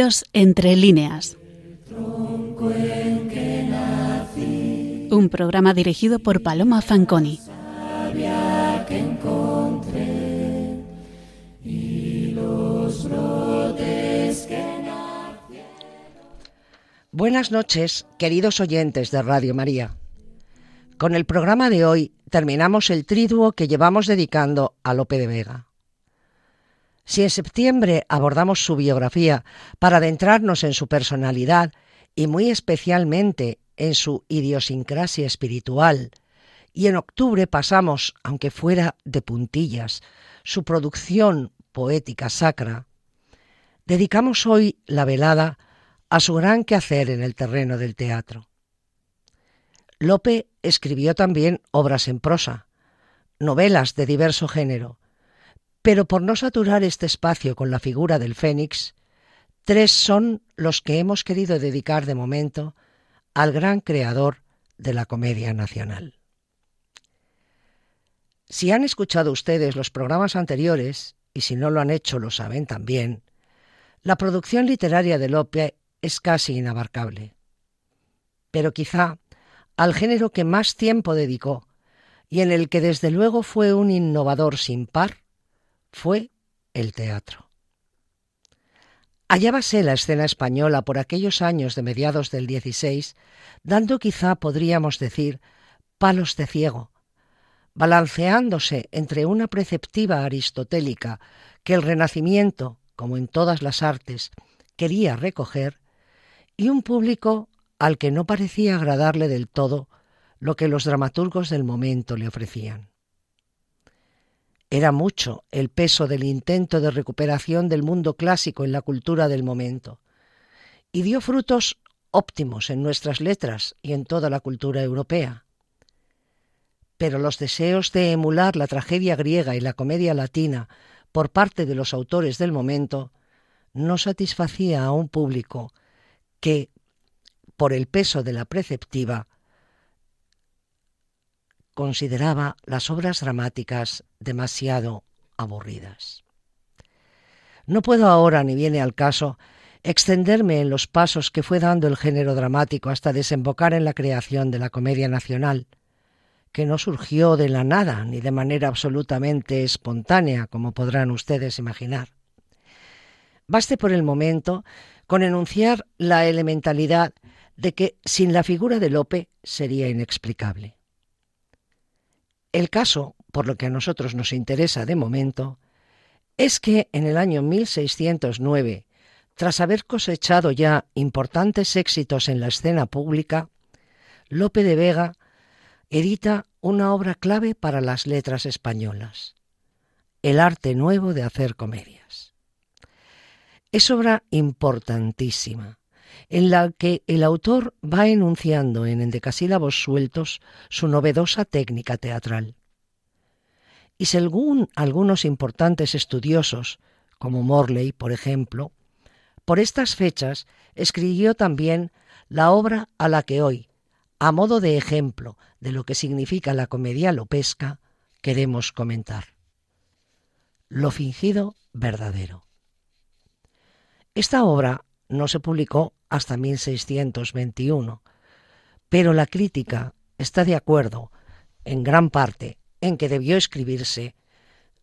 Dios entre líneas. Un programa dirigido por Paloma Fanconi. Buenas noches, queridos oyentes de Radio María. Con el programa de hoy terminamos el triduo que llevamos dedicando a Lope de Vega. Si en septiembre abordamos su biografía para adentrarnos en su personalidad y muy especialmente en su idiosincrasia espiritual, y en octubre pasamos, aunque fuera de puntillas, su producción poética sacra, dedicamos hoy la velada a su gran quehacer en el terreno del teatro. Lope escribió también obras en prosa, novelas de diverso género, pero por no saturar este espacio con la figura del Fénix, tres son los que hemos querido dedicar de momento al gran creador de la comedia nacional. Si han escuchado ustedes los programas anteriores, y si no lo han hecho lo saben también, la producción literaria de Lope es casi inabarcable. Pero quizá al género que más tiempo dedicó y en el que desde luego fue un innovador sin par, fue el teatro. Hallábase la escena española por aquellos años de mediados del XVI, dando quizá, podríamos decir, palos de ciego, balanceándose entre una preceptiva aristotélica que el Renacimiento, como en todas las artes, quería recoger, y un público al que no parecía agradarle del todo lo que los dramaturgos del momento le ofrecían. Era mucho el peso del intento de recuperación del mundo clásico en la cultura del momento, y dio frutos óptimos en nuestras letras y en toda la cultura europea. Pero los deseos de emular la tragedia griega y la comedia latina por parte de los autores del momento no satisfacía a un público que, por el peso de la preceptiva, consideraba las obras dramáticas demasiado aburridas. No puedo ahora, ni viene al caso, extenderme en los pasos que fue dando el género dramático hasta desembocar en la creación de la comedia nacional, que no surgió de la nada ni de manera absolutamente espontánea, como podrán ustedes imaginar. Baste por el momento con enunciar la elementalidad de que sin la figura de Lope sería inexplicable. El caso, por lo que a nosotros nos interesa de momento, es que en el año 1609, tras haber cosechado ya importantes éxitos en la escena pública, Lope de Vega edita una obra clave para las letras españolas, El arte nuevo de hacer comedias. Es obra importantísima, en la que el autor va enunciando en endecasílabos sueltos su novedosa técnica teatral. Y según algunos importantes estudiosos, como Morley, por ejemplo, por estas fechas escribió también la obra a la que hoy, a modo de ejemplo de lo que significa la comedia lopesca, queremos comentar. Lo fingido verdadero. Esta obra no se publicó hasta 1621, pero la crítica está de acuerdo, en gran parte, en que debió escribirse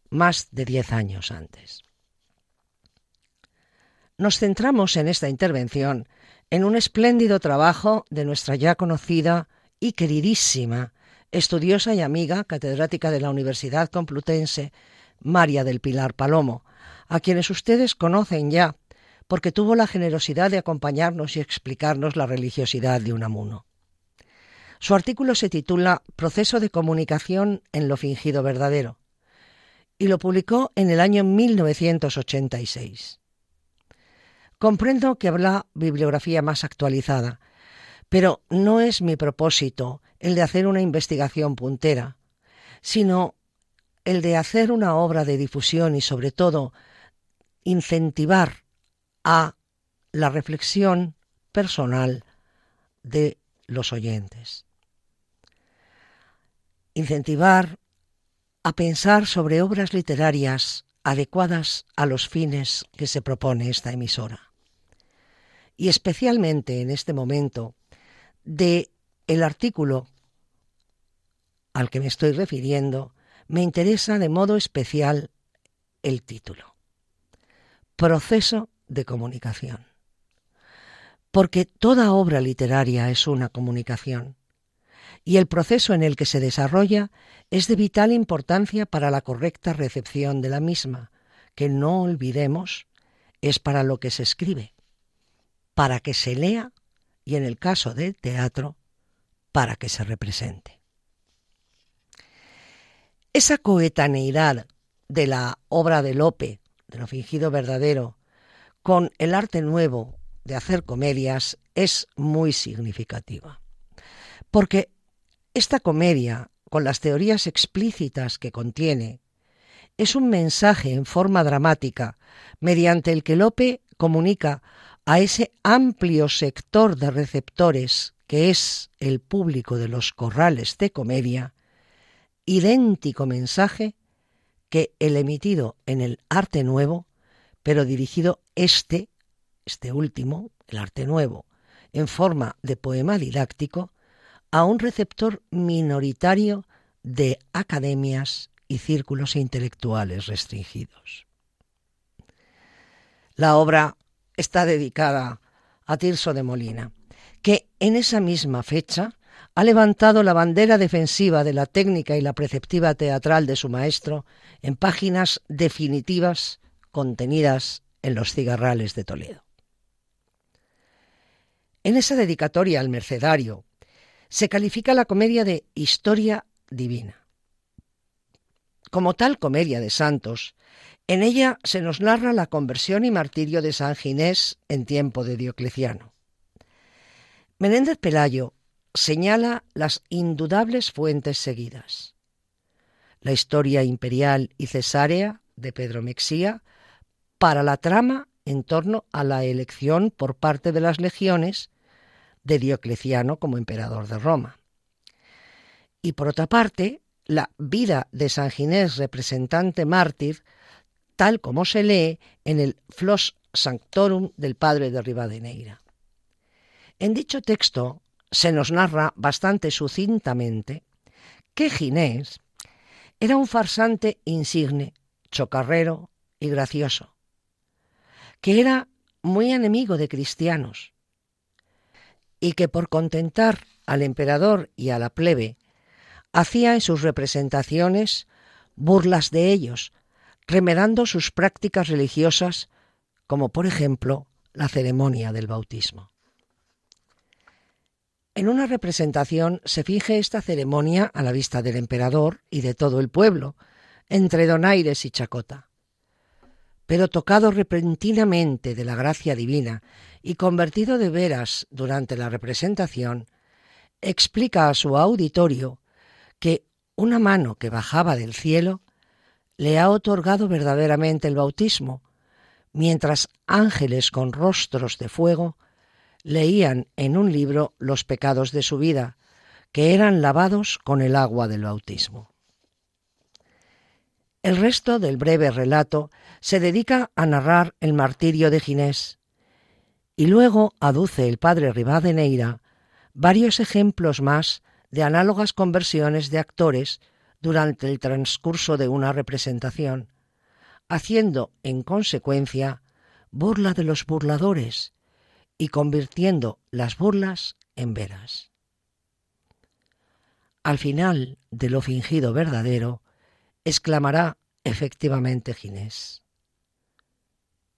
más de diez años antes. Nos centramos en esta intervención en un espléndido trabajo de nuestra ya conocida y queridísima estudiosa y amiga catedrática de la Universidad Complutense, María del Pilar Palomo, a quienes ustedes conocen ya, porque tuvo la generosidad de acompañarnos y explicarnos la religiosidad de Unamuno. Su artículo se titula Proceso de comunicación en lo fingido verdadero y lo publicó en el año 1986. Comprendo que habrá bibliografía más actualizada, pero no es mi propósito el de hacer una investigación puntera, sino el de hacer una obra de difusión y sobre todo incentivar a la reflexión personal de los oyentes. Incentivar a pensar sobre obras literarias adecuadas a los fines que se propone esta emisora. Y especialmente en este momento de el artículo al que me estoy refiriendo, me interesa de modo especial el título. Proceso de comunicación. Porque toda obra literaria es una comunicación y el proceso en el que se desarrolla es de vital importancia para la correcta recepción de la misma, que no olvidemos es para lo que se escribe, para que se lea y en el caso del teatro, para que se represente. Esa coetaneidad de la obra de Lope, de lo fingido verdadero, con el arte nuevo de hacer comedias es muy significativa. Porque esta comedia, con las teorías explícitas que contiene, es un mensaje en forma dramática mediante el que Lope comunica a ese amplio sector de receptores que es el público de los corrales de comedia, idéntico mensaje que el emitido en el arte nuevo, pero dirigido este, este último, el arte nuevo, en forma de poema didáctico, a un receptor minoritario de academias y círculos intelectuales restringidos. La obra está dedicada a Tirso de Molina, que en esa misma fecha ha levantado la bandera defensiva de la técnica y la preceptiva teatral de su maestro en páginas definitivas contenidas en los cigarrales de Toledo. En esa dedicatoria al mercedario, se califica la comedia de historia divina. Como tal comedia de santos, en ella se nos narra la conversión y martirio de San Ginés en tiempo de Diocleciano. Menéndez Pelayo señala las indudables fuentes seguidas. La historia imperial y cesárea de Pedro Mexía para la trama en torno a la elección por parte de las legiones de Diocleciano como emperador de Roma. Y por otra parte, la vida de San Ginés representante mártir, tal como se lee en el Flos Sanctorum del padre de Rivadeneira. En dicho texto se nos narra bastante sucintamente que Ginés era un farsante insigne, chocarrero y gracioso, que era muy enemigo de cristianos, y que por contentar al emperador y a la plebe hacía en sus representaciones burlas de ellos, remedando sus prácticas religiosas, como por ejemplo la ceremonia del bautismo. En una representación se finge esta ceremonia a la vista del emperador y de todo el pueblo, entre donaires y chacota. Pero tocado repentinamente de la gracia divina y convertido de veras durante la representación, explica a su auditorio que una mano que bajaba del cielo le ha otorgado verdaderamente el bautismo, mientras ángeles con rostros de fuego leían en un libro los pecados de su vida, que eran lavados con el agua del bautismo. El resto del breve relato se dedica a narrar el martirio de Ginés, y luego aduce el padre Rivadeneira varios ejemplos más de análogas conversiones de actores durante el transcurso de una representación, haciendo en consecuencia burla de los burladores y convirtiendo las burlas en veras. Al final de lo fingido verdadero, exclamará efectivamente Ginés.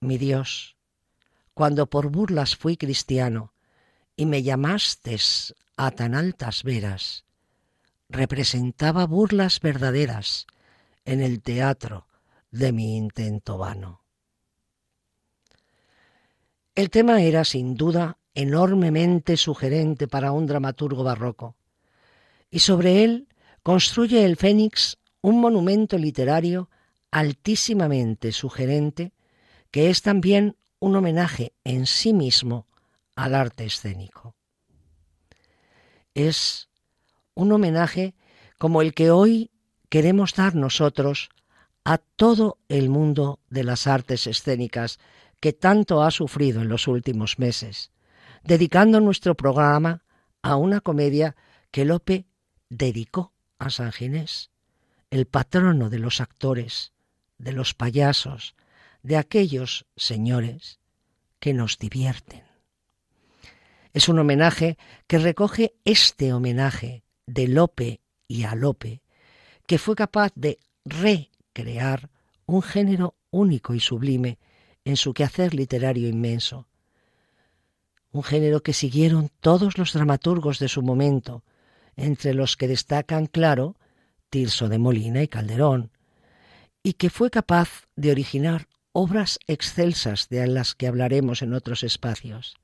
Mi Dios, cuando por burlas fui cristiano y me llamastes a tan altas veras, representaba burlas verdaderas en el teatro de mi intento vano. El tema era sin duda enormemente sugerente para un dramaturgo barroco, y sobre él construye el Fénix un monumento literario altísimamente sugerente que es también un homenaje en sí mismo al arte escénico. Es un homenaje como el que hoy queremos dar nosotros a todo el mundo de las artes escénicas que tanto ha sufrido en los últimos meses, dedicando nuestro programa a una comedia que Lope dedicó a San Ginés, el patrono de los actores, de los payasos, de aquellos señores que nos divierten. Es un homenaje que recoge este homenaje de Lope y a Lope, que fue capaz de recrear un género único y sublime en su quehacer literario inmenso. Un género que siguieron todos los dramaturgos de su momento, entre los que destacan, claro, Tirso de Molina y Calderón, y que fue capaz de originar obras excelsas de las que hablaremos en otros espacios.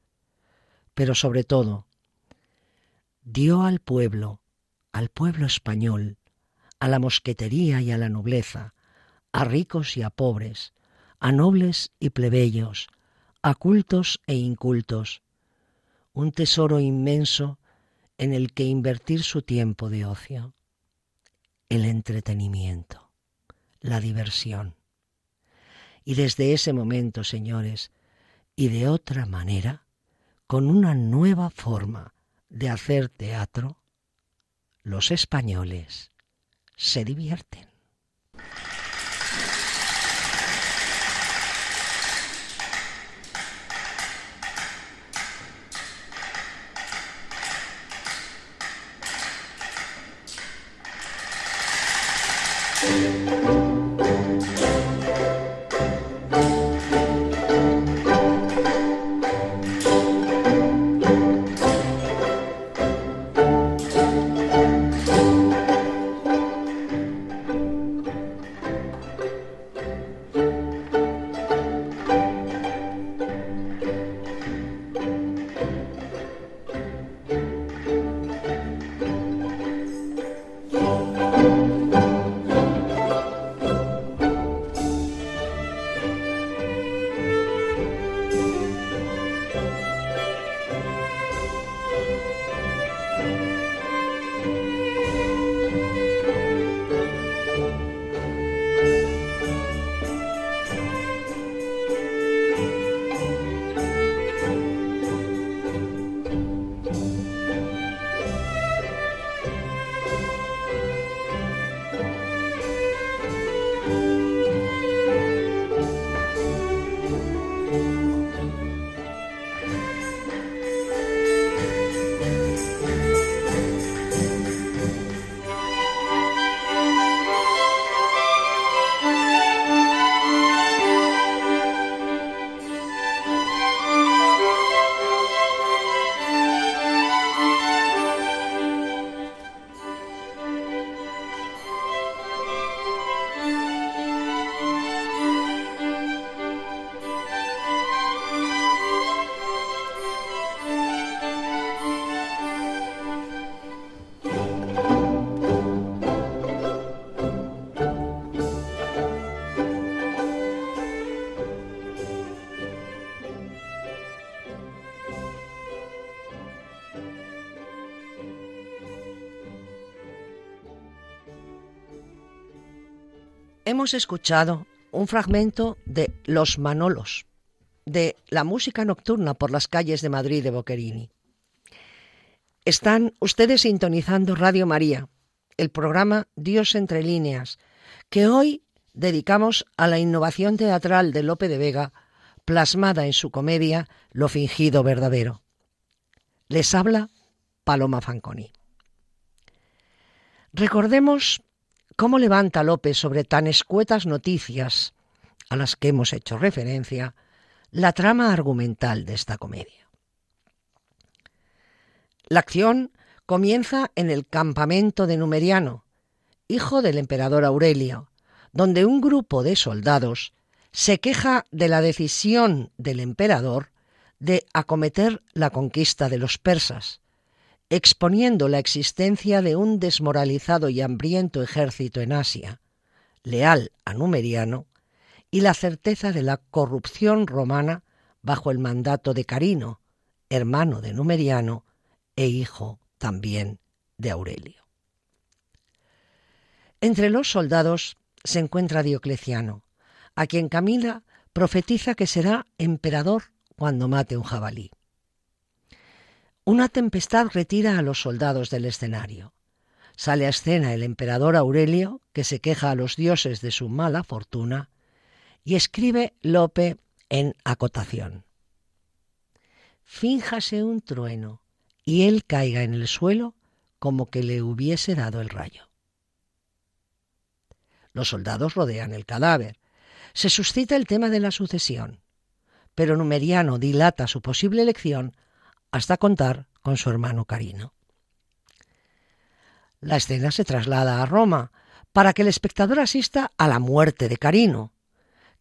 Pero sobre todo, dio al pueblo, al pueblo español, a la mosquetería y a la nobleza, a ricos y a pobres, a nobles y plebeyos, a cultos e incultos, un tesoro inmenso en el que invertir su tiempo de ocio, el entretenimiento, la diversión. Y desde ese momento, señores, y de otra manera, con una nueva forma de hacer teatro, los españoles se divierten. Bye. Hemos escuchado un fragmento de Los Manolos, de la música nocturna por las calles de Madrid de Boccherini. Están ustedes sintonizando Radio María, el programa Dios entre líneas, que hoy dedicamos a la innovación teatral de Lope de Vega, plasmada en su comedia Lo fingido verdadero. Les habla Paloma Fanconi. Recordemos ¿Cómo levanta López sobre tan escuetas noticias a las que hemos hecho referencia la trama argumental de esta comedia? La acción comienza en el campamento de Numeriano, hijo del emperador Aurelio, donde un grupo de soldados se queja de la decisión del emperador de acometer la conquista de los persas, exponiendo la existencia de un desmoralizado y hambriento ejército en Asia, leal a Numeriano, y la certeza de la corrupción romana bajo el mandato de Carino, hermano de Numeriano e hijo también de Aurelio. Entre los soldados se encuentra Diocleciano, a quien Camila profetiza que será emperador cuando mate un jabalí. Una tempestad retira a los soldados del escenario. Sale a escena el emperador Aurelio, que se queja a los dioses de su mala fortuna, y escribe Lope en acotación. Fínjase un trueno y él caiga en el suelo como que le hubiese dado el rayo. Los soldados rodean el cadáver. Se suscita el tema de la sucesión, pero Numeriano dilata su posible elección hasta contar con su hermano Carino. La escena se traslada a Roma para que el espectador asista a la muerte de Carino,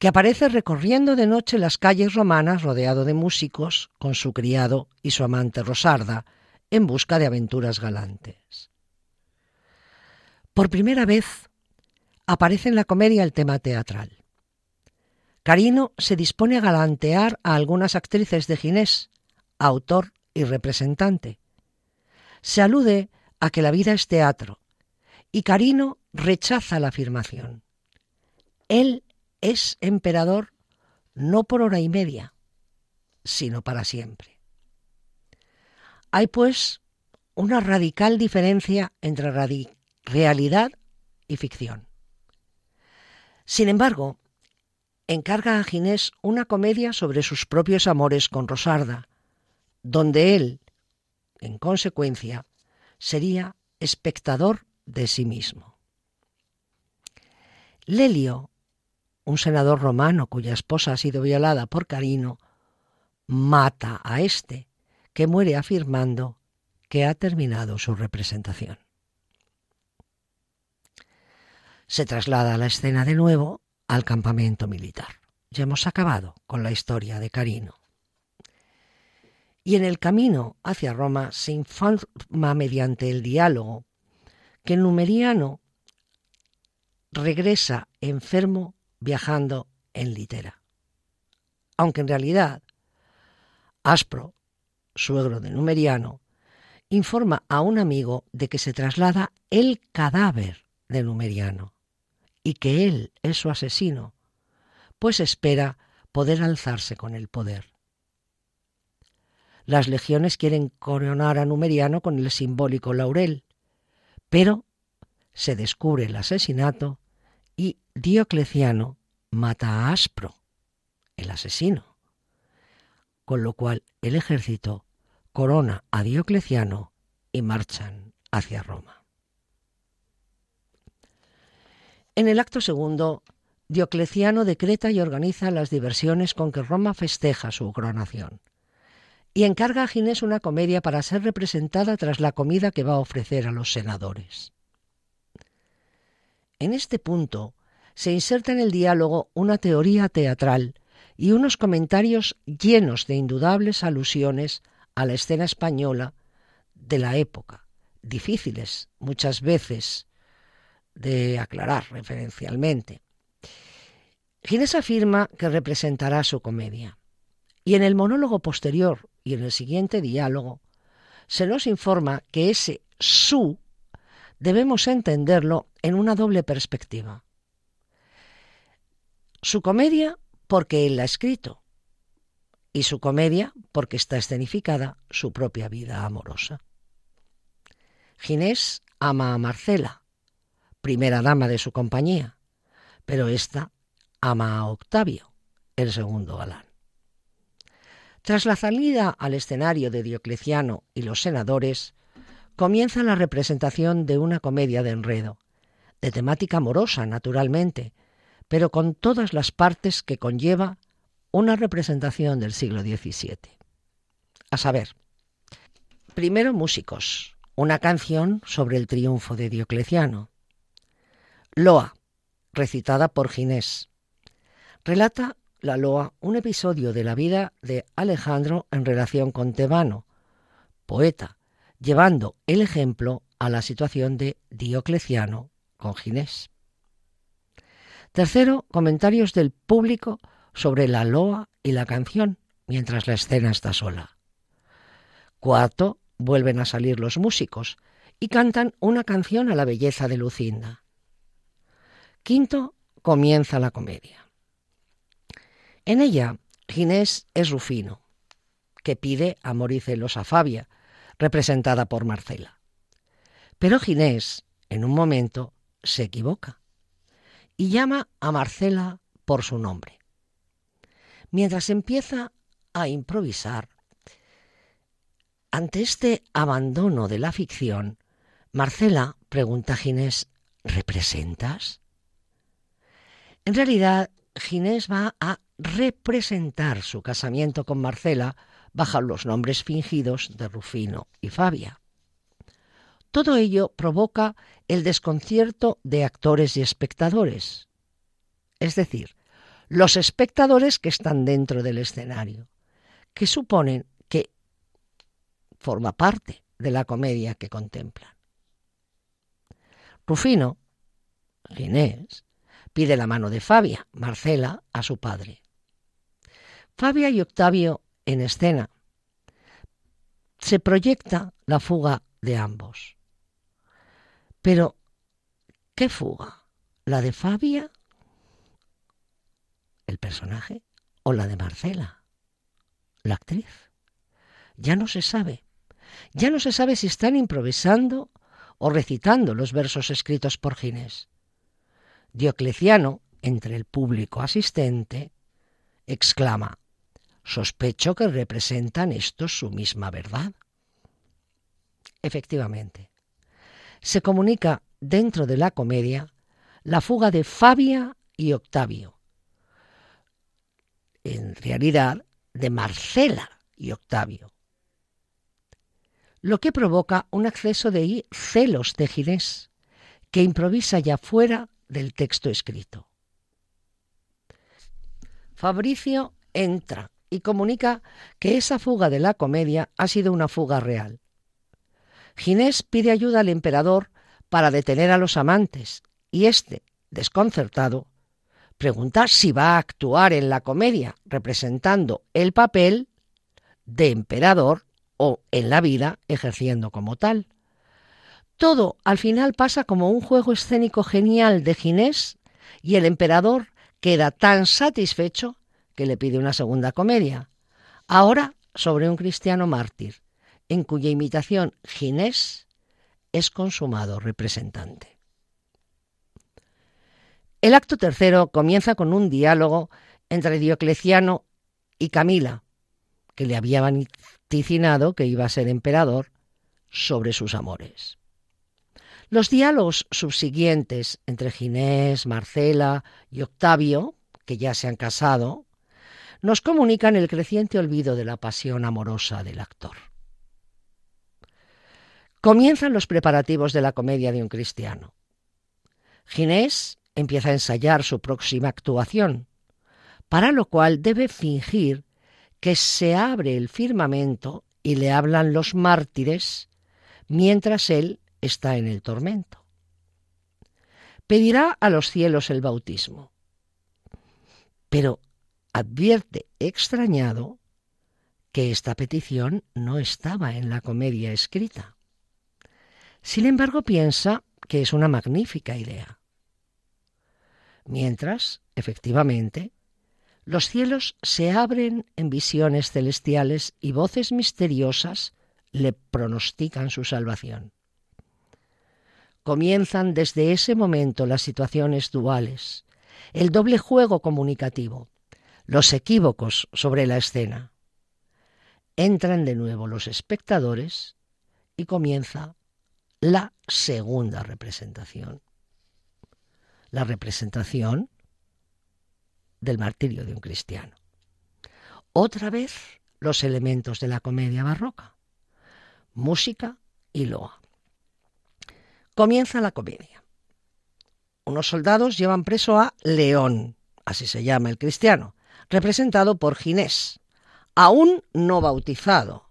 que aparece recorriendo de noche las calles romanas rodeado de músicos con su criado y su amante Rosarda en busca de aventuras galantes. Por primera vez aparece en la comedia el tema teatral. Carino se dispone a galantear a algunas actrices de Ginés, autor y representante. Se alude a que la vida es teatro, y Carino rechaza la afirmación. Él es emperador no por hora y media, sino para siempre. Hay pues una radical diferencia entre realidad y ficción. Sin embargo, encarga a Ginés una comedia sobre sus propios amores con Rosarda, donde él, en consecuencia, sería espectador de sí mismo. Lelio, un senador romano cuya esposa ha sido violada por Carino, mata a éste, que muere afirmando que ha terminado su representación. Se traslada la escena de nuevo al campamento militar. Ya hemos acabado con la historia de Carino y en el camino hacia Roma se informa mediante el diálogo que numeriano regresa enfermo viajando en litera. Aunque en realidad Aspro, suegro de Numeriano, informa a un amigo de que se traslada el cadáver de Numeriano y que él es su asesino, pues espera poder alzarse con el poder. Las legiones quieren coronar a Numeriano con el simbólico laurel, pero se descubre el asesinato y Diocleciano mata a Aspro, el asesino, con lo cual el ejército corona a Diocleciano y marchan hacia Roma. En el acto segundo, Diocleciano decreta y organiza las diversiones con que Roma festeja su coronación y encarga a Ginés una comedia para ser representada tras la comida que va a ofrecer a los senadores. En este punto se inserta en el diálogo una teoría teatral y unos comentarios llenos de indudables alusiones a la escena española de la época, difíciles muchas veces de aclarar referencialmente. Ginés afirma que representará su comedia. Y en el monólogo posterior y en el siguiente diálogo se nos informa que ese su debemos entenderlo en una doble perspectiva. Su comedia porque él la ha escrito y su comedia porque está escenificada su propia vida amorosa. Ginés ama a Marcela, primera dama de su compañía, pero ésta ama a Octavio, el segundo galán. Tras la salida al escenario de Diocleciano y los senadores, comienza la representación de una comedia de enredo, de temática amorosa, naturalmente, pero con todas las partes que conlleva una representación del siglo XVII. A saber, primero músicos, una canción sobre el triunfo de Diocleciano. Loa, recitada por Ginés. Relata la loa un episodio de la vida de Alejandro en relación con Tebano, poeta, llevando el ejemplo a la situación de Diocleciano con Ginés. Tercero, comentarios del público sobre la loa y la canción, mientras la escena está sola. Cuarto, vuelven a salir los músicos y cantan una canción a la belleza de Lucinda. Quinto, comienza la comedia. En ella, Ginés es Rufino, que pide amor y celos a Fabia, representada por Marcela. Pero Ginés, en un momento, se equivoca y llama a Marcela por su nombre. Mientras empieza a improvisar, ante este abandono de la ficción, Marcela pregunta a Ginés, ¿representas? En realidad, Ginés va a representar su casamiento con Marcela bajo los nombres fingidos de Rufino y Fabia. Todo ello provoca el desconcierto de actores y espectadores, es decir, los espectadores que están dentro del escenario, que suponen que forma parte de la comedia que contemplan. Rufino, Ginés, pide la mano de Fabia, Marcela, a su padre. Fabia y Octavio en escena. Se proyecta la fuga de ambos. Pero, ¿qué fuga? ¿La de Fabia, el personaje, o la de Marcela, la actriz? Ya no se sabe. Ya no se sabe si están improvisando o recitando los versos escritos por Ginés. Diocleciano, entre el público asistente, exclama, sospecho que representan estos su misma verdad. Efectivamente, se comunica dentro de la comedia la fuga de Fabia y Octavio. En realidad, de Marcela y Octavio. Lo que provoca un acceso de celos de que improvisa ya fuera del texto escrito. Fabricio entra y comunica que esa fuga de la comedia ha sido una fuga real. Ginés pide ayuda al emperador para detener a los amantes y éste, desconcertado, pregunta si va a actuar en la comedia representando el papel de emperador o en la vida ejerciendo como tal. Todo al final pasa como un juego escénico genial de Ginés y el emperador queda tan satisfecho que le pide una segunda comedia, ahora sobre un cristiano mártir, en cuya imitación Ginés es consumado representante. El acto tercero comienza con un diálogo entre Diocleciano y Camila, que le había vaticinado que iba a ser emperador, sobre sus amores. Los diálogos subsiguientes entre Ginés, Marcela y Octavio, que ya se han casado, nos comunican el creciente olvido de la pasión amorosa del actor. Comienzan los preparativos de la comedia de un cristiano. Ginés empieza a ensayar su próxima actuación, para lo cual debe fingir que se abre el firmamento y le hablan los mártires mientras él está en el tormento. Pedirá a los cielos el bautismo, pero advierte extrañado que esta petición no estaba en la comedia escrita. Sin embargo, piensa que es una magnífica idea. Mientras, efectivamente, los cielos se abren en visiones celestiales y voces misteriosas le pronostican su salvación. Comienzan desde ese momento las situaciones duales, el doble juego comunicativo, los equívocos sobre la escena. Entran de nuevo los espectadores y comienza la segunda representación. La representación del martirio de un cristiano. Otra vez los elementos de la comedia barroca. Música y loa. Comienza la comedia. Unos soldados llevan preso a León, así se llama el cristiano, representado por Ginés, aún no bautizado.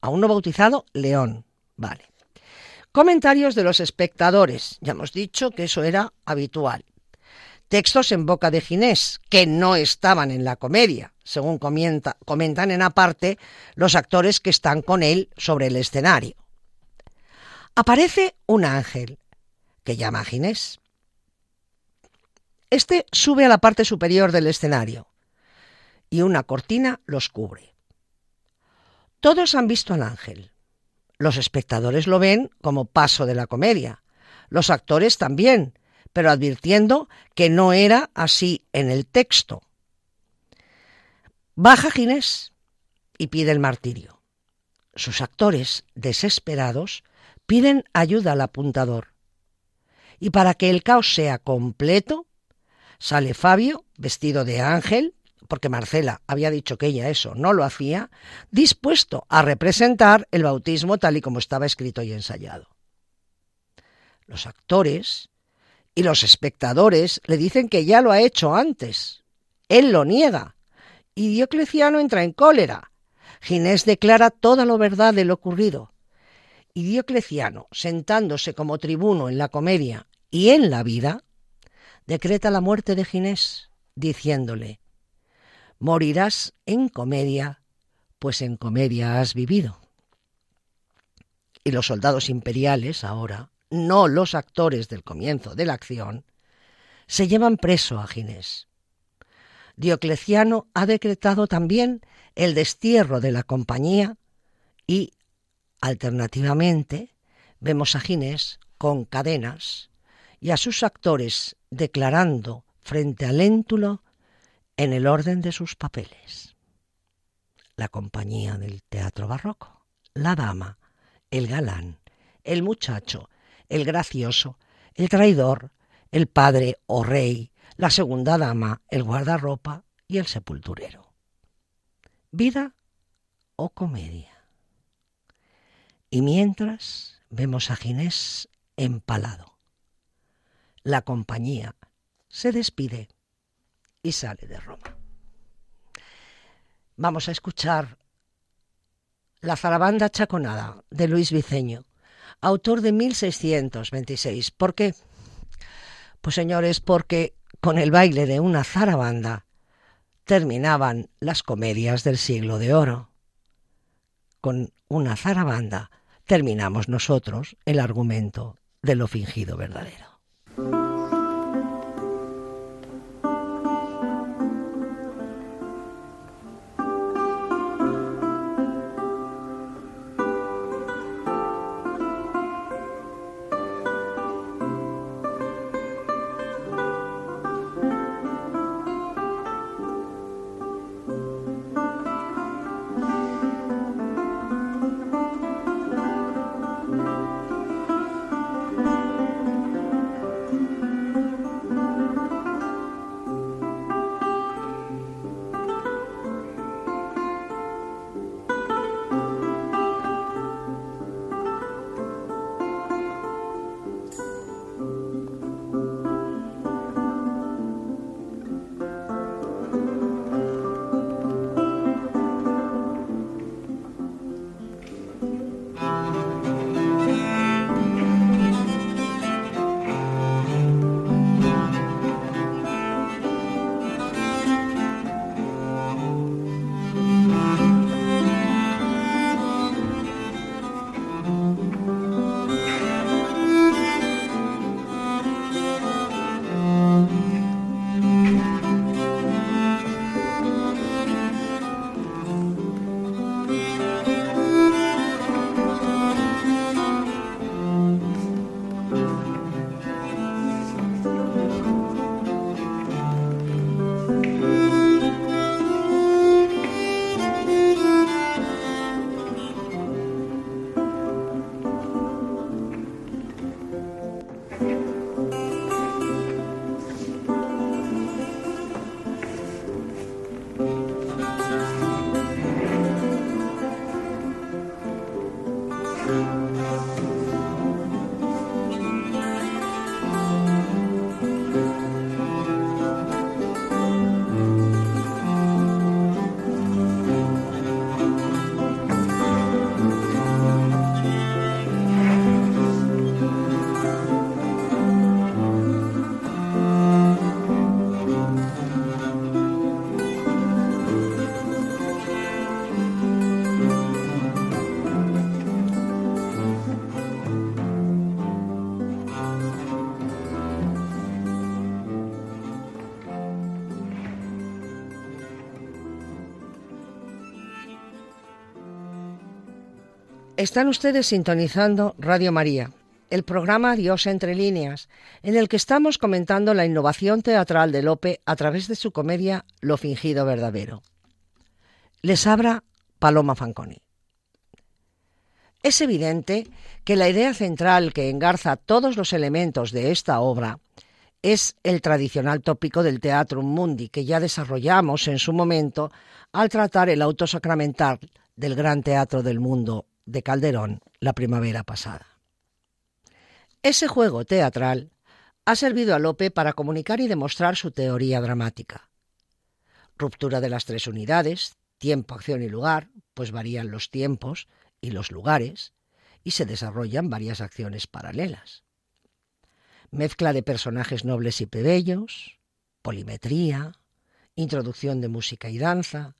Aún no bautizado, León. Vale. Comentarios de los espectadores. Ya hemos dicho que eso era habitual. Textos en boca de Ginés, que no estaban en la comedia, según comentan en aparte los actores que están con él sobre el escenario. Aparece un ángel que llama a Ginés. Este sube a la parte superior del escenario y una cortina los cubre. Todos han visto al ángel. Los espectadores lo ven como paso de la comedia. Los actores también, pero advirtiendo que no era así en el texto. Baja Ginés y pide el martirio. Sus actores, desesperados, piden ayuda al apuntador. Y para que el caos sea completo, sale Fabio, vestido de ángel, porque Marcela había dicho que ella eso no lo hacía, dispuesto a representar el bautismo tal y como estaba escrito y ensayado. Los actores y los espectadores le dicen que ya lo ha hecho antes. Él lo niega. Y Diocleciano entra en cólera. Ginés declara toda la verdad de lo ocurrido. Y Diocleciano, sentándose como tribuno en la comedia y en la vida, decreta la muerte de Ginés, diciéndole, morirás en comedia, pues en comedia has vivido. Y los soldados imperiales ahora, no los actores del comienzo de la acción, se llevan preso a Ginés. Diocleciano ha decretado también el destierro de la compañía y, alternativamente, vemos a Ginés con cadenas y a sus actores declarando frente al éntulo en el orden de sus papeles. La compañía del teatro barroco, la dama, el galán, el muchacho, el gracioso, el traidor, el padre o rey, la segunda dama, el guardarropa y el sepulturero. Vida o comedia. Y mientras vemos a Ginés empalado. La compañía se despide y sale de Roma. Vamos a escuchar La zarabanda chaconada de Luis Viceño, autor de 1626. ¿Por qué? Pues señores, porque con el baile de una zarabanda terminaban las comedias del siglo de oro. Con una zarabanda terminamos nosotros el argumento de lo fingido verdadero. Están ustedes sintonizando Radio María, el programa Dios entre líneas, en el que estamos comentando la innovación teatral de Lope a través de su comedia Lo fingido verdadero. Les abra Paloma Fanconi. Es evidente que la idea central que engarza todos los elementos de esta obra es el tradicional tópico del teatro mundi que ya desarrollamos en su momento al tratar el auto sacramental del gran teatro del mundo de Calderón la primavera pasada. Ese juego teatral ha servido a Lope para comunicar y demostrar su teoría dramática. Ruptura de las tres unidades, tiempo, acción y lugar, pues varían los tiempos y los lugares, y se desarrollan varias acciones paralelas. Mezcla de personajes nobles y plebeyos, polimetría, introducción de música y danza,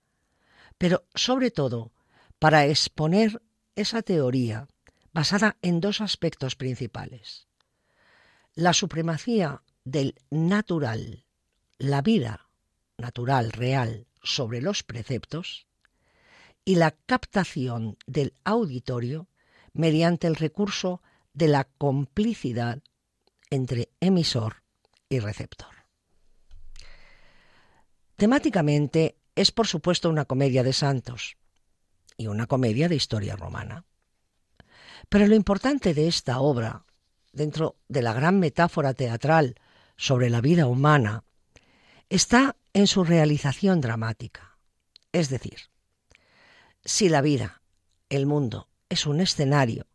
pero sobre todo para exponer esa teoría basada en dos aspectos principales. La supremacía del natural, la vida natural, real, sobre los preceptos, y la captación del auditorio mediante el recurso de la complicidad entre emisor y receptor. Temáticamente es por supuesto una comedia de santos, y una comedia de historia romana. Pero lo importante de esta obra, dentro de la gran metáfora teatral sobre la vida humana, está en su realización dramática. Es decir, si la vida, el mundo, es un escenario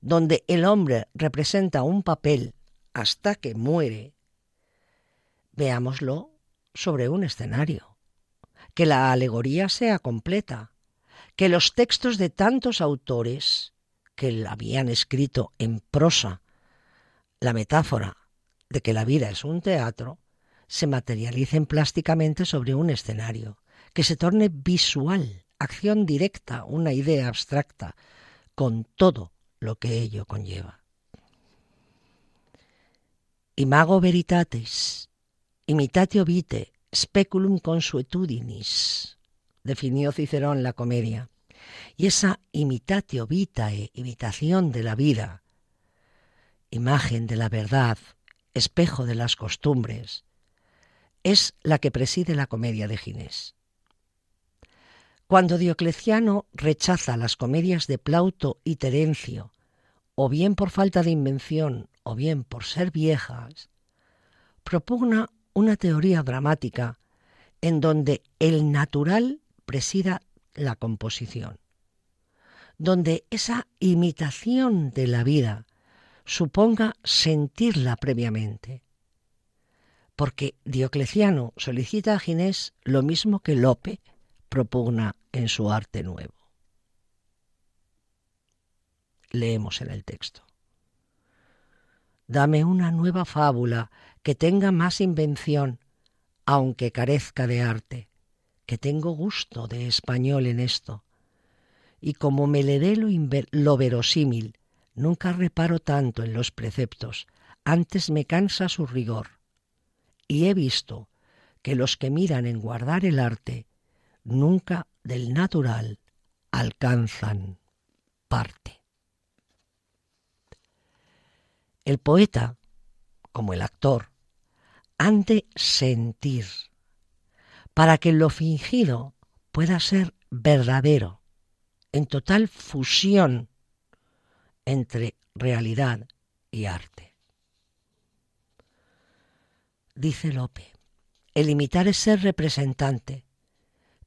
donde el hombre representa un papel hasta que muere, veámoslo sobre un escenario, que la alegoría sea completa, que los textos de tantos autores que habían escrito en prosa, la metáfora de que la vida es un teatro, se materialicen plásticamente sobre un escenario, que se torne visual, acción directa, una idea abstracta, con todo lo que ello conlleva. Imago veritatis, imitatio vitae, speculum consuetudinis, definió Cicerón la comedia. Y esa imitatio vitae, imitación de la vida, imagen de la verdad, espejo de las costumbres, es la que preside la comedia de Ginés. Cuando Diocleciano rechaza las comedias de Plauto y Terencio, o bien por falta de invención, o bien por ser viejas, propugna una teoría dramática en donde el natural presida la composición, donde esa imitación de la vida suponga sentirla previamente. Porque Diocleciano solicita a Ginés lo mismo que Lope propugna en su arte nuevo. Leemos en el texto. Dame una nueva fábula que tenga más invención, aunque carezca de arte que tengo gusto de español en esto, y como me le dé lo, lo verosímil, nunca reparo tanto en los preceptos, antes me cansa su rigor. Y he visto que los que miran en guardar el arte, nunca del natural alcanzan parte. El poeta, como el actor, han de sentir para que lo fingido pueda ser verdadero, en total fusión entre realidad y arte. Dice Lope, el imitar es ser representante,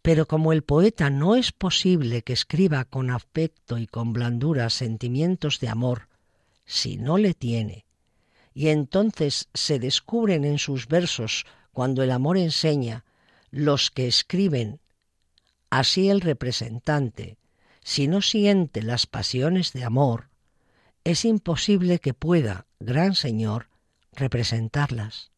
pero como el poeta no es posible que escriba con afecto y con blandura sentimientos de amor, si no le tiene, y entonces se descubren en sus versos cuando el amor enseña los que escriben, así el representante, si no siente las pasiones de amor, es imposible que pueda, gran Señor, representarlas.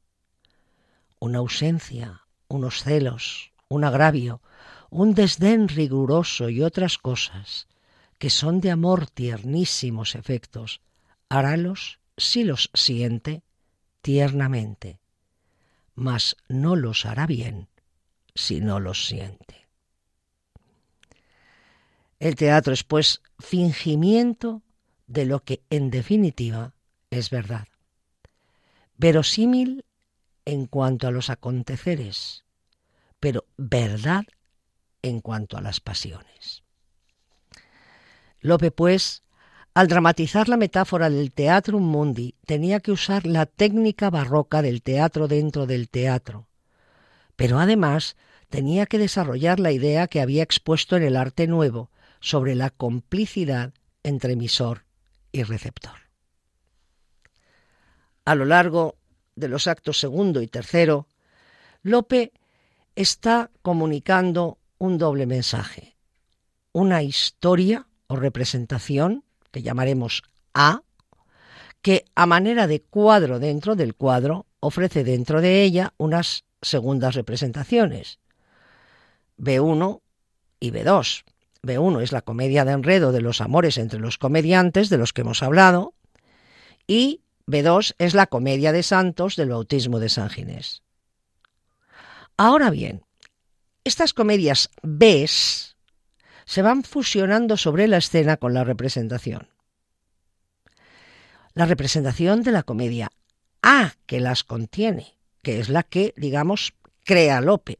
Una ausencia, unos celos, un agravio, un desdén riguroso y otras cosas, que son de amor tiernísimos efectos, harálos, si los siente, tiernamente, mas no los hará bien si no los siente. El teatro es, pues, fingimiento de lo que en definitiva es verdad. Verosímil en cuanto a los aconteceres, pero verdad en cuanto a las pasiones. Lope, pues, al dramatizar la metáfora del teatro mundi, tenía que usar la técnica barroca del teatro dentro del teatro, pero además tenía que desarrollar la idea que había expuesto en el arte nuevo sobre la complicidad entre emisor y receptor. A lo largo de los actos segundo y tercero, Lope está comunicando un doble mensaje, una historia o representación, que llamaremos A, que a manera de cuadro dentro del cuadro ofrece dentro de ella unas segundas representaciones, B1 y B2. B1 es la comedia de enredo de los amores entre los comediantes de los que hemos hablado y B2 es la comedia de santos del bautismo de San Ginés. Ahora bien, estas comedias B se van fusionando sobre la escena con la representación. La representación de la comedia A que las contiene, que es la que, digamos, crea Lope.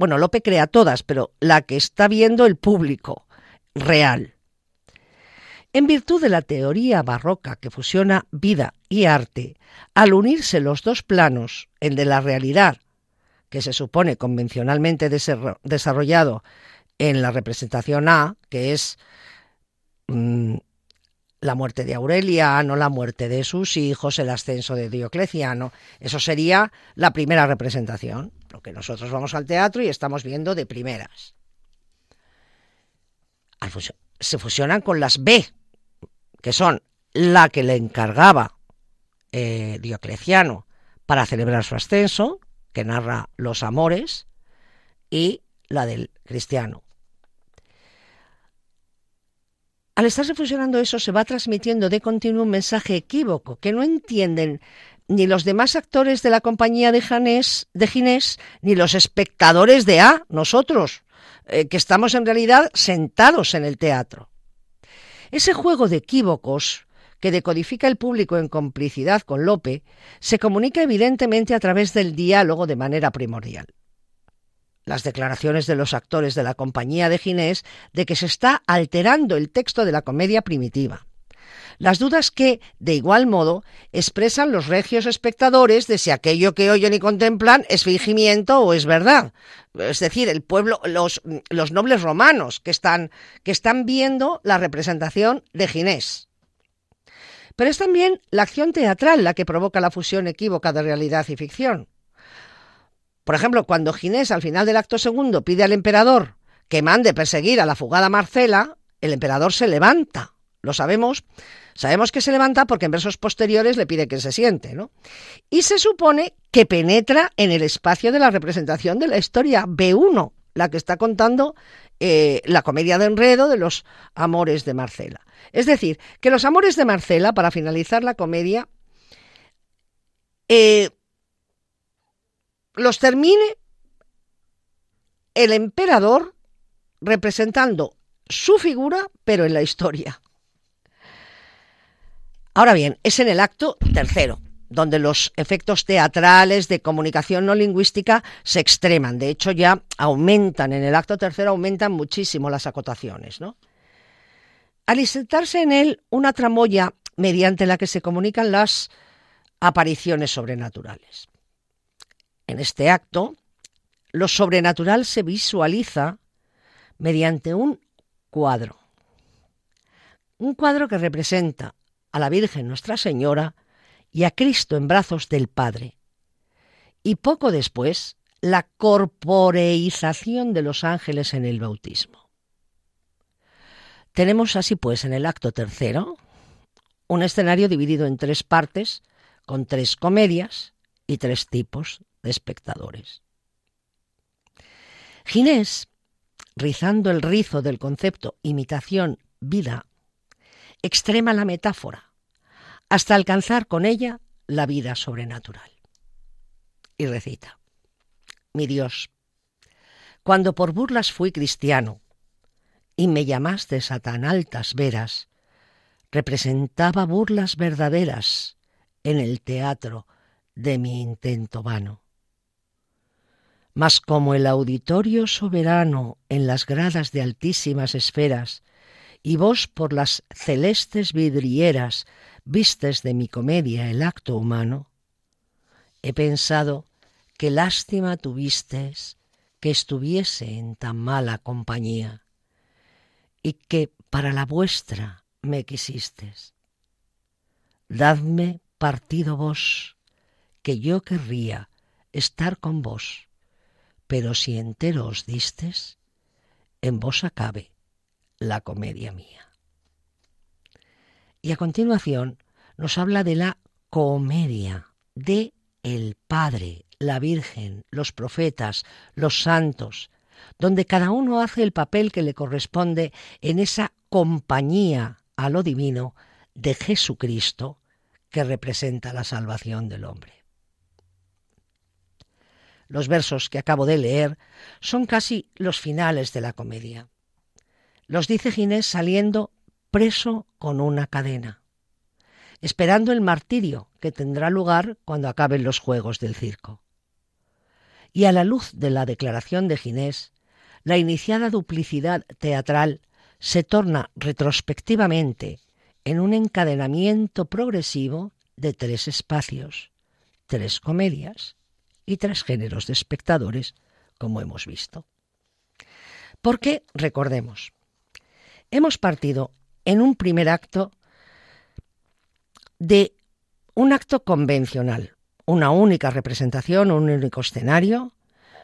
Bueno, Lope crea todas, pero la que está viendo el público real. En virtud de la teoría barroca que fusiona vida y arte, al unirse los dos planos, el de la realidad, que se supone convencionalmente desarrollado en la representación A, que es mm, la muerte de Aureliano, la muerte de sus hijos, el ascenso de Diocleciano, eso sería la primera representación, lo que nosotros vamos al teatro y estamos viendo de primeras. Se fusionan con las B, que son la que le encargaba eh, Diocleciano para celebrar su ascenso, que narra los amores, y la del cristiano. Al estarse fusionando eso, se va transmitiendo de continuo un mensaje equívoco que no entienden ni los demás actores de la compañía de, Ginés, ni los espectadores de A, nosotros, eh, que estamos en realidad sentados en el teatro. Ese juego de equívocos que decodifica el público en complicidad con Lope se comunica evidentemente a través del diálogo de manera primordial. Las declaraciones de los actores de la compañía de Ginés de que se está alterando el texto de la comedia primitiva. Las dudas que, de igual modo, expresan los regios espectadores de si aquello que oyen y contemplan es fingimiento o es verdad. Es decir, el pueblo, los, nobles romanos que están, que están viendo la representación de Ginés. Pero es también la acción teatral la que provoca la fusión equívoca de realidad y ficción. Por ejemplo, cuando Ginés al final del acto segundo pide al emperador que mande perseguir a la fugada Marcela, el emperador se levanta. Lo sabemos Sabemos que se levanta porque en versos posteriores le pide que se siente, ¿no? Y se supone que penetra en el espacio de la representación de la historia B1, la que está contando eh, la comedia de enredo de los amores de Marcela. Es decir, que los amores de Marcela, para finalizar la comedia, eh, los termine el emperador representando su figura, pero en la historia. Ahora bien, es en el acto tercero, donde los efectos teatrales de comunicación no lingüística se extreman. De hecho, ya aumentan, en el acto tercero aumentan muchísimo las acotaciones. ¿no? Al insertarse en él una tramoya mediante la que se comunican las apariciones sobrenaturales. En este acto, lo sobrenatural se visualiza mediante un cuadro. Un cuadro que representa a la Virgen Nuestra Señora y a Cristo en brazos del Padre. Y poco después, la corporeización de los ángeles en el bautismo. Tenemos así pues en el acto tercero un escenario dividido en tres partes, con tres comedias y tres tipos de espectadores. Ginés, rizando el rizo del concepto imitación vida extrema la metáfora, hasta alcanzar con ella la vida sobrenatural. Y recita, mi Dios, cuando por burlas fui cristiano y me llamaste a tan altas veras, representaba burlas verdaderas en el teatro de mi intento vano. Mas como el auditorio soberano en las gradas de altísimas esferas, y vos por las celestes vidrieras vistes de mi comedia el acto humano, he pensado que lástima tuvistes que estuviese en tan mala compañía, y que para la vuestra me quisistes. Dadme partido vos, que yo querría estar con vos, pero si entero os distes, en vos acabe la comedia mía. Y a continuación nos habla de la comedia, de el Padre, la Virgen, los profetas, los santos, donde cada uno hace el papel que le corresponde en esa compañía a lo divino de Jesucristo que representa la salvación del hombre. Los versos que acabo de leer son casi los finales de la comedia. Los dice Ginés saliendo preso con una cadena, esperando el martirio que tendrá lugar cuando acaben los juegos del circo. Y a la luz de la declaración de Ginés, la iniciada duplicidad teatral se torna retrospectivamente en un encadenamiento progresivo de tres espacios, tres comedias y tres géneros de espectadores, como hemos visto. Porque, recordemos, hemos partido en un primer acto de un acto convencional, una única representación, un único escenario,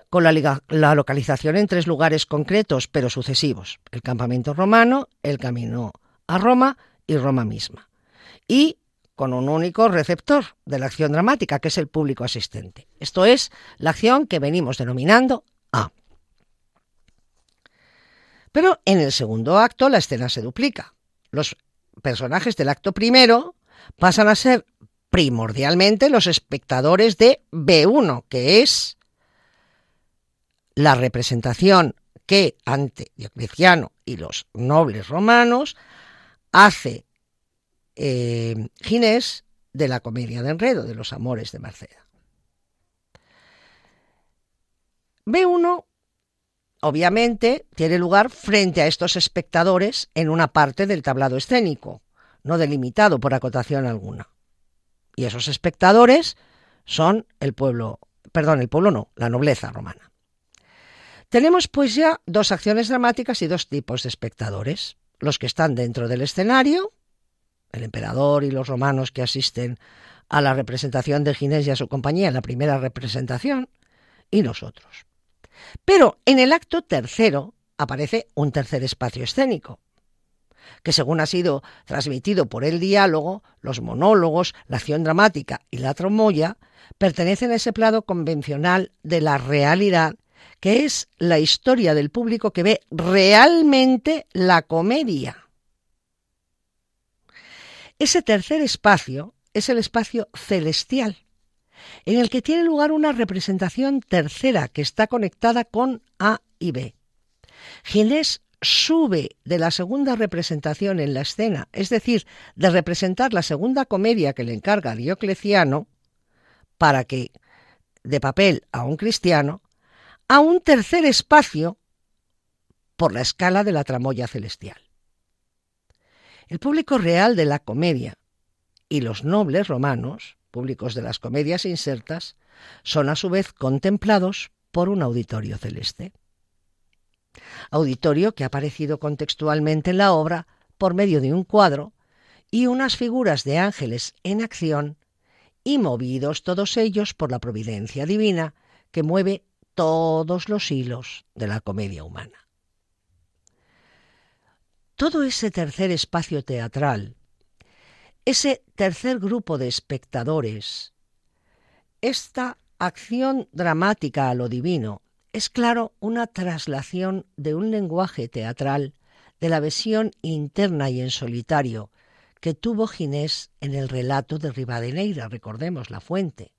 con la, localización en tres lugares concretos pero sucesivos, el campamento romano, el camino a Roma y Roma misma. Y con un único receptor de la acción dramática, que es el público asistente. Esto es la acción que venimos denominando A. Pero en el segundo acto la escena se duplica. Los personajes del acto primero pasan a ser primordialmente los espectadores de B1, que es la representación que ante Diocleciano y los nobles romanos hace eh, Ginés de la comedia de enredo, de los amores de Marcela. B1 obviamente tiene lugar frente a estos espectadores en una parte del tablado escénico, no delimitado por acotación alguna. Y esos espectadores son el pueblo, perdón, el pueblo no, la nobleza romana. Tenemos pues ya dos acciones dramáticas y dos tipos de espectadores, los que están dentro del escenario, el emperador y los romanos que asisten a la representación de Ginés y a su compañía en la primera representación, y nosotros. Pero en el acto tercero aparece un tercer espacio escénico, que según ha sido transmitido por el diálogo, los monólogos, la acción dramática y la tromoya, pertenecen a ese plano convencional de la realidad, que es la historia del público que ve realmente la comedia. Ese tercer espacio es el espacio celestial, en el que tiene lugar una representación tercera que está conectada con A y B. Ginés sube de la segunda representación en la escena, es decir, de representar la segunda comedia que le encarga Diocleciano, para que de papel a un cristiano, a un tercer espacio por la escala de la tramoya celestial. El público real de la comedia y los nobles romanos públicos de las comedias insertas son a su vez contemplados por un auditorio celeste. Auditorio que ha aparecido contextualmente en la obra por medio de un cuadro y unas figuras de ángeles en acción y movidos todos ellos por la providencia divina que mueve todos los hilos de la comedia humana. Todo ese tercer espacio teatral ese tercer grupo de espectadores, esta acción dramática a lo divino, es claro una traslación de un lenguaje teatral de la visión interna y en solitario que tuvo Ginés en el relato de Rivadeneira, recordemos la fuente,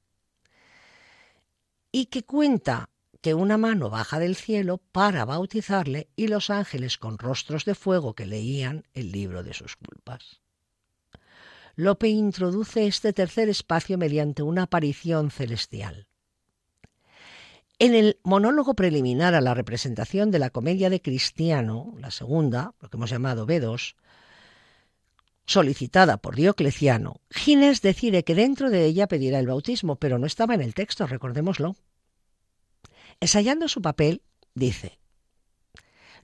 y que cuenta que una mano baja del cielo para bautizarle y los ángeles con rostros de fuego que leían el libro de sus culpas. Lope introduce este tercer espacio mediante una aparición celestial. En el monólogo preliminar a la representación de la comedia de Cristiano, la segunda, lo que hemos llamado B2, solicitada por Diocleciano, Ginés decide que dentro de ella pedirá el bautismo, pero no estaba en el texto, recordémoslo. Ensayando su papel, dice,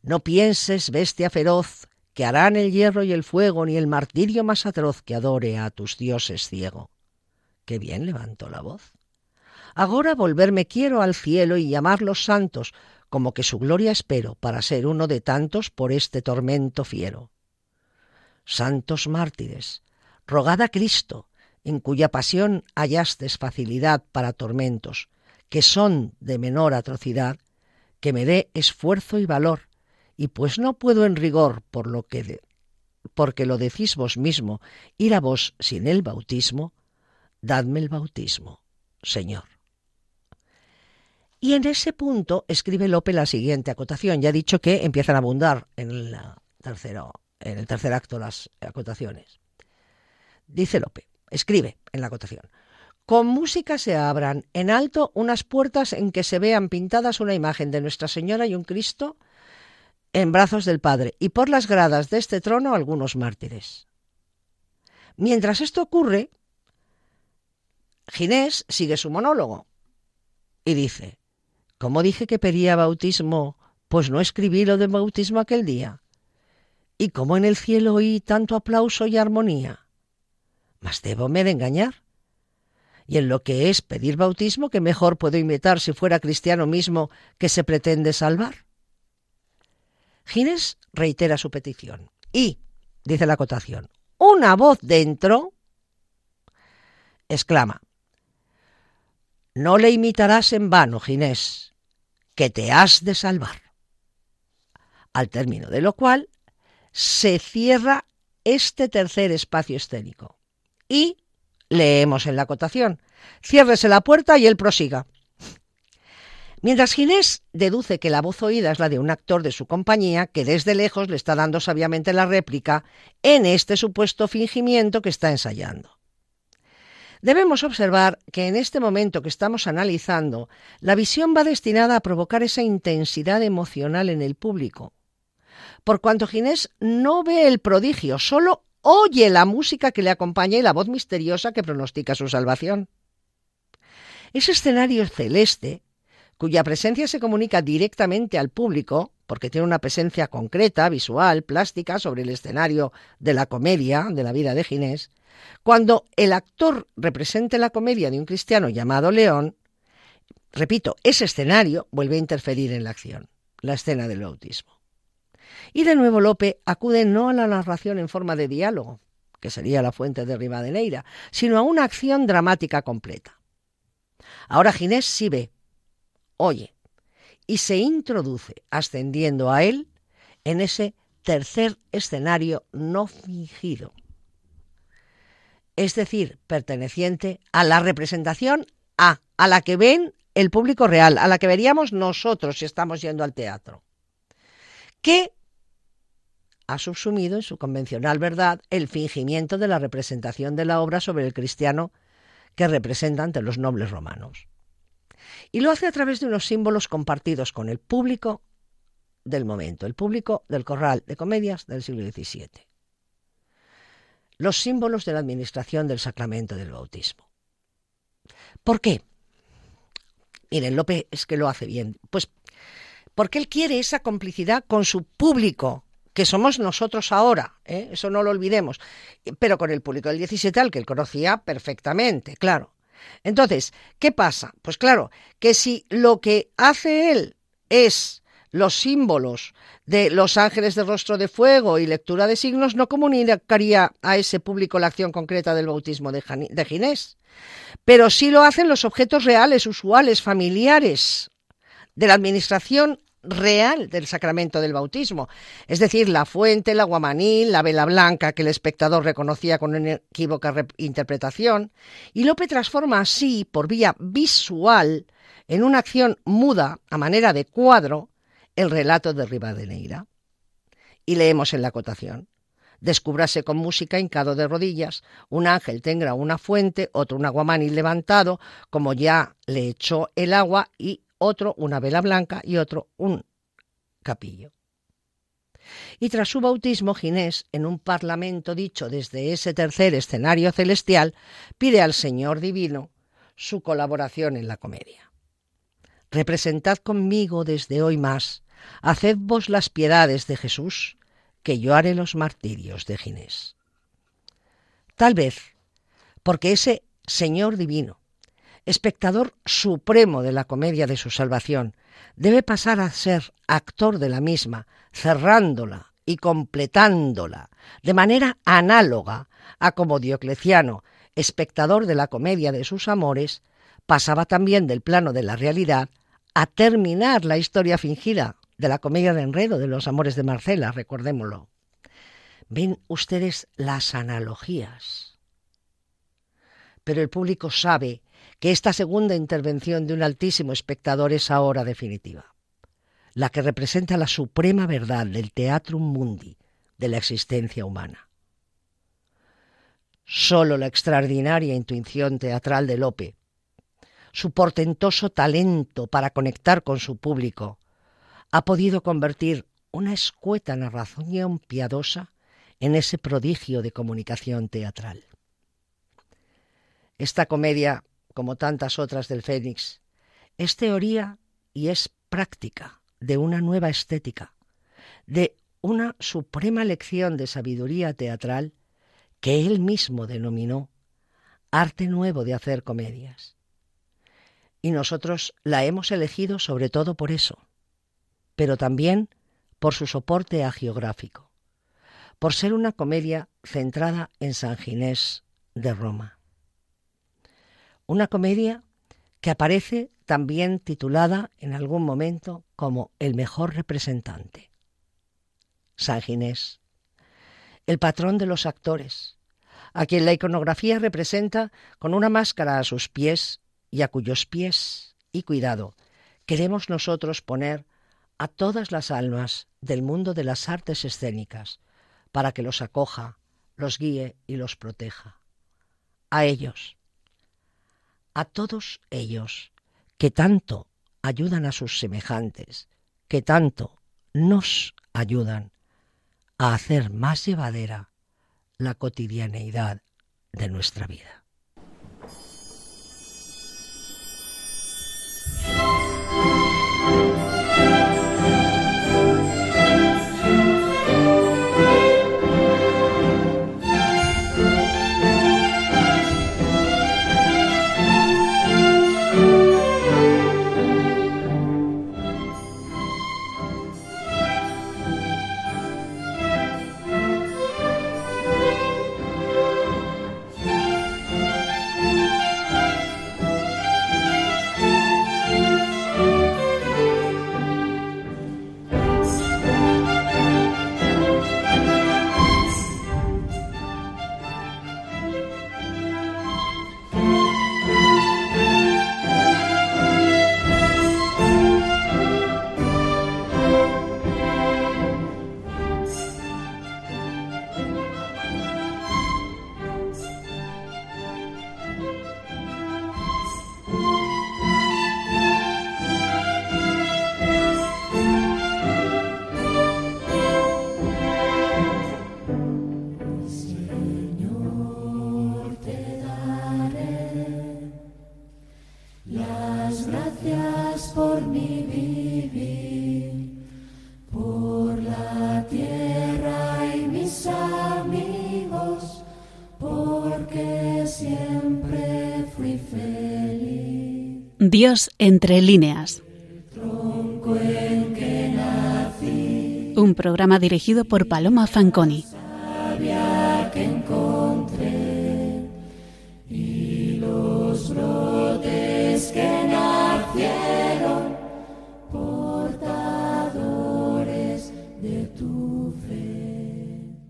No pienses, bestia feroz, que harán el hierro y el fuego, ni el martirio más atroz que adore a tus dioses ciego. Qué bien levantó la voz. Agora volverme quiero al cielo y llamar los santos, como que su gloria espero, para ser uno de tantos por este tormento fiero. Santos mártires, rogad a Cristo, en cuya pasión hallastes facilidad para tormentos, que son de menor atrocidad, que me dé esfuerzo y valor, y pues no puedo en rigor por lo que porque lo decís vos mismo, ir a vos sin el bautismo, dadme el bautismo, Señor. Y en ese punto escribe Lope la siguiente acotación. Ya ha dicho que empiezan a abundar en, en el tercer acto las acotaciones. Dice Lope, escribe en la acotación. Con música se abran en alto unas puertas en que se vean pintadas una imagen de Nuestra Señora y un Cristo en brazos del Padre, y por las gradas de este trono algunos mártires. Mientras esto ocurre, Ginés sigue su monólogo y dice, ¿cómo dije que pedía bautismo? Pues no escribí lo de bautismo aquel día. ¿Y cómo en el cielo oí tanto aplauso y armonía? Mas debome de engañar y en lo que es pedir bautismo, que mejor puedo imitar si fuera cristiano mismo que se pretende salvar. Gines reitera su petición y, dice la acotación, una voz dentro exclama, no le imitarás en vano, Ginés, que te has de salvar. Al término de lo cual se cierra este tercer espacio escénico y Leemos en la acotación. Ciérrese la puerta y él prosiga. Mientras Ginés deduce que la voz oída es la de un actor de su compañía que desde lejos le está dando sabiamente la réplica en este supuesto fingimiento que está ensayando. Debemos observar que en este momento que estamos analizando, la visión va destinada a provocar esa intensidad emocional en el público. Por cuanto Ginés no ve el prodigio, solo oye la música que le acompaña y la voz misteriosa que pronostica su salvación. Ese escenario celeste, cuya presencia se comunica directamente al público, porque tiene una presencia concreta, visual, plástica, sobre el escenario de la comedia, de la vida de Ginés, cuando el actor represente la comedia de un cristiano llamado León, repito, ese escenario vuelve a interferir en la acción, la escena del bautismo. Y de nuevo Lope acude no a la narración en forma de diálogo, que sería la fuente de Rivadeneira, sino a una acción dramática completa. Ahora Ginés sí ve, oye, y se introduce, ascendiendo a él, en ese tercer escenario no fingido, es decir, perteneciente a la representación A, a la que ven el público real, a la que veríamos nosotros si estamos yendo al teatro, que ha subsumido en su convencional verdad el fingimiento de la representación de la obra sobre el cristiano que representa ante los nobles romanos. Y lo hace a través de unos símbolos compartidos con el público del momento, el público del corral de comedias del siglo XVII. Los símbolos de la administración del sacramento del bautismo. ¿Por qué? Miren, Lope es que lo hace bien. Pues porque él quiere esa complicidad con su público, que somos nosotros ahora, ¿eh? eso no lo olvidemos, pero con el público del 17 al que él conocía perfectamente, claro. Entonces, ¿qué pasa? Pues claro, que si lo que hace él es los símbolos de los ángeles de rostro de fuego y lectura de signos, no comunicaría a ese público la acción concreta del bautismo de, de Ginés. Pero sí lo hacen los objetos reales, usuales, familiares de la administración real del sacramento del bautismo, es decir, la fuente, el aguamanil, la vela blanca que el espectador reconocía con una equívoca interpretación, y Lope transforma así, por vía visual, en una acción muda a manera de cuadro el relato de Rivadeneira. Y leemos en la acotación. Descúbrase con música hincado de rodillas, un ángel tenga una fuente, otro un aguamani levantado, como ya le echó el agua, y otro una vela blanca y otro un capillo. Y tras su bautismo, Ginés, en un parlamento dicho desde ese tercer escenario celestial, pide al Señor Divino su colaboración en la comedia. Representad conmigo desde hoy más, haced vos las piedades de Jesús, que yo haré los martirios de Ginés. Tal vez porque ese Señor Divino, espectador supremo de la comedia de su salvación, debe pasar a ser actor de la misma, cerrándola y completándola, de manera análoga a como Diocleciano, espectador de la comedia de sus amores, pasaba también del plano de la realidad a terminar la historia fingida de la comedia de enredo de los amores de Marcela, recordémoslo. Ven ustedes las analogías. Pero el público sabe que esta segunda intervención de un altísimo espectador es ahora definitiva, la que representa la suprema verdad del teatrum mundi, de la existencia humana. Solo la extraordinaria intuición teatral de Lope, su portentoso talento para conectar con su público, ha podido convertir una escueta narración piadosa en ese prodigio de comunicación teatral. Esta comedia como tantas otras del Fénix, es teoría y es práctica de una nueva estética, de una suprema lección de sabiduría teatral que él mismo denominó arte nuevo de hacer comedias. Y nosotros la hemos elegido sobre todo por eso, pero también por su soporte agiográfico, por ser una comedia centrada en San Ginés de Roma una comedia que aparece también titulada en algún momento como El mejor representante. San Ginés, el patrón de los actores, a quien la iconografía representa con una máscara a sus pies y a cuyos pies, y cuidado, queremos nosotros poner a todas las almas del mundo de las artes escénicas, para que los acoja, los guíe y los proteja. A ellos, a todos ellos que tanto ayudan a sus semejantes, que tanto nos ayudan a hacer más llevadera la cotidianeidad de nuestra vida. Dios entre líneas. Un programa dirigido por Paloma Fanconi.